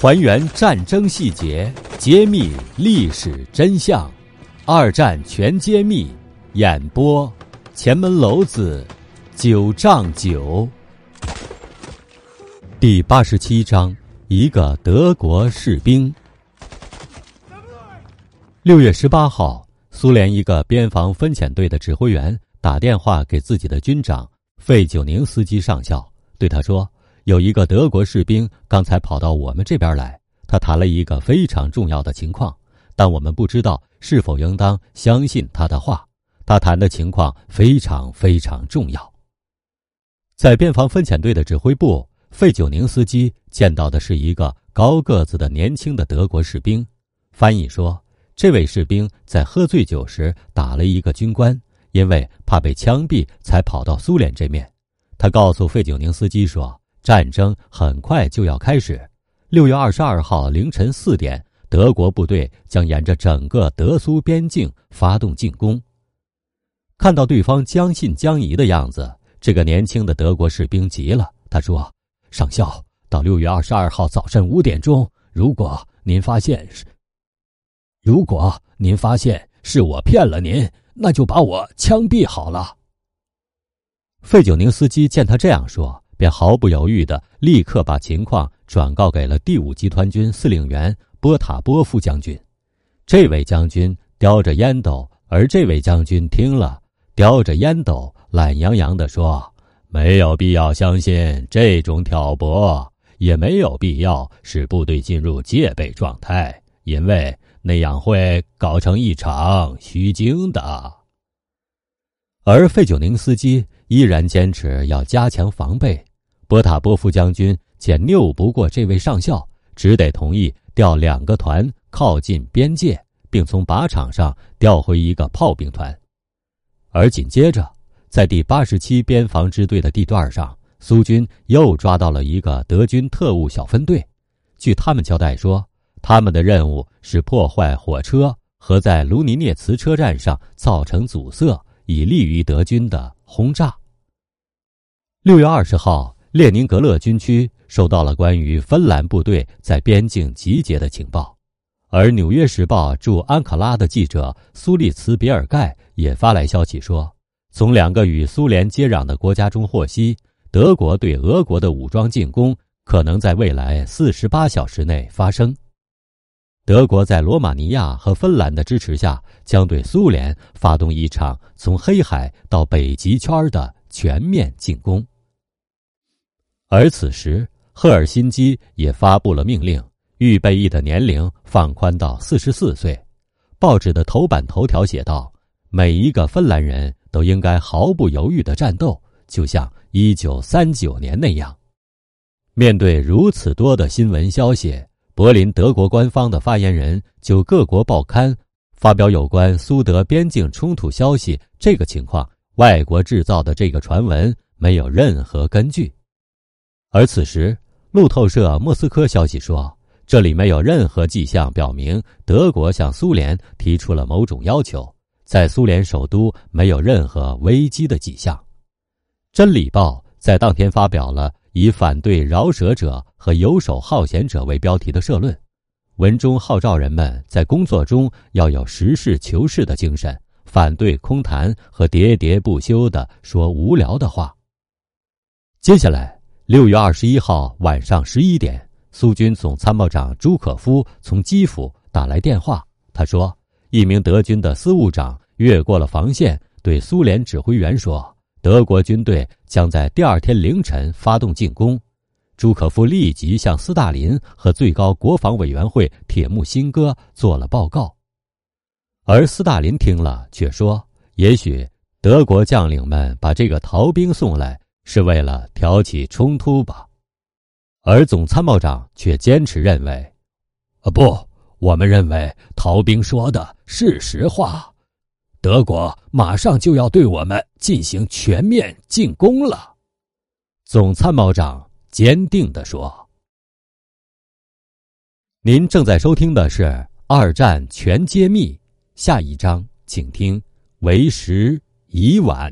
还原战争细节，揭秘历史真相，二战全揭秘。演播：前门楼子九丈九。第八十七章：一个德国士兵。六月十八号，苏联一个边防分遣队的指挥员打电话给自己的军长费久宁斯基上校，对他说。有一个德国士兵刚才跑到我们这边来，他谈了一个非常重要的情况，但我们不知道是否应当相信他的话。他谈的情况非常非常重要。在边防分遣队的指挥部，费久宁斯基见到的是一个高个子的年轻的德国士兵。翻译说，这位士兵在喝醉酒时打了一个军官，因为怕被枪毙，才跑到苏联这面。他告诉费久宁斯基说。战争很快就要开始。六月二十二号凌晨四点，德国部队将沿着整个德苏边境发动进攻。看到对方将信将疑的样子，这个年轻的德国士兵急了。他说：“上校，到六月二十二号早晨五点钟，如果您发现是，如果您发现是我骗了您，那就把我枪毙好了。”费久宁斯基见他这样说。便毫不犹豫的立刻把情况转告给了第五集团军司令员波塔波夫将军。这位将军叼着烟斗，而这位将军听了，叼着烟斗，懒洋洋的说：“没有必要相信这种挑拨，也没有必要使部队进入戒备状态，因为那样会搞成一场虚惊的。”而费久宁斯基依然坚持要加强防备。波塔波夫将军见拗不过这位上校，只得同意调两个团靠近边界，并从靶场上调回一个炮兵团。而紧接着，在第八十七边防支队的地段上，苏军又抓到了一个德军特务小分队。据他们交代说，他们的任务是破坏火车和在卢尼涅茨车站上造成阻塞，以利于德军的轰炸。六月二十号。列宁格勒军区收到了关于芬兰部队在边境集结的情报，而《纽约时报》驻安卡拉的记者苏利茨比尔盖也发来消息说，从两个与苏联接壤的国家中获悉，德国对俄国的武装进攻可能在未来四十八小时内发生。德国在罗马尼亚和芬兰的支持下，将对苏联发动一场从黑海到北极圈的全面进攻。而此时，赫尔辛基也发布了命令，预备役的年龄放宽到四十四岁。报纸的头版头条写道：“每一个芬兰人都应该毫不犹豫的战斗，就像一九三九年那样。”面对如此多的新闻消息，柏林德国官方的发言人就各国报刊发表有关苏德边境冲突消息这个情况，外国制造的这个传闻没有任何根据。而此时，路透社莫斯科消息说，这里没有任何迹象表明德国向苏联提出了某种要求，在苏联首都没有任何危机的迹象。真理报在当天发表了以“反对饶舌者和游手好闲者”为标题的社论，文中号召人们在工作中要有实事求是的精神，反对空谈和喋喋不休的说无聊的话。接下来。六月二十一号晚上十一点，苏军总参谋长朱可夫从基辅打来电话。他说，一名德军的司务长越过了防线，对苏联指挥员说，德国军队将在第二天凌晨发动进攻。朱可夫立即向斯大林和最高国防委员会铁木辛哥做了报告，而斯大林听了却说，也许德国将领们把这个逃兵送来。是为了挑起冲突吧，而总参谋长却坚持认为，啊不，我们认为逃兵说的是实话，德国马上就要对我们进行全面进攻了。总参谋长坚定地说：“您正在收听的是《二战全揭秘》，下一章请听，为时已晚。”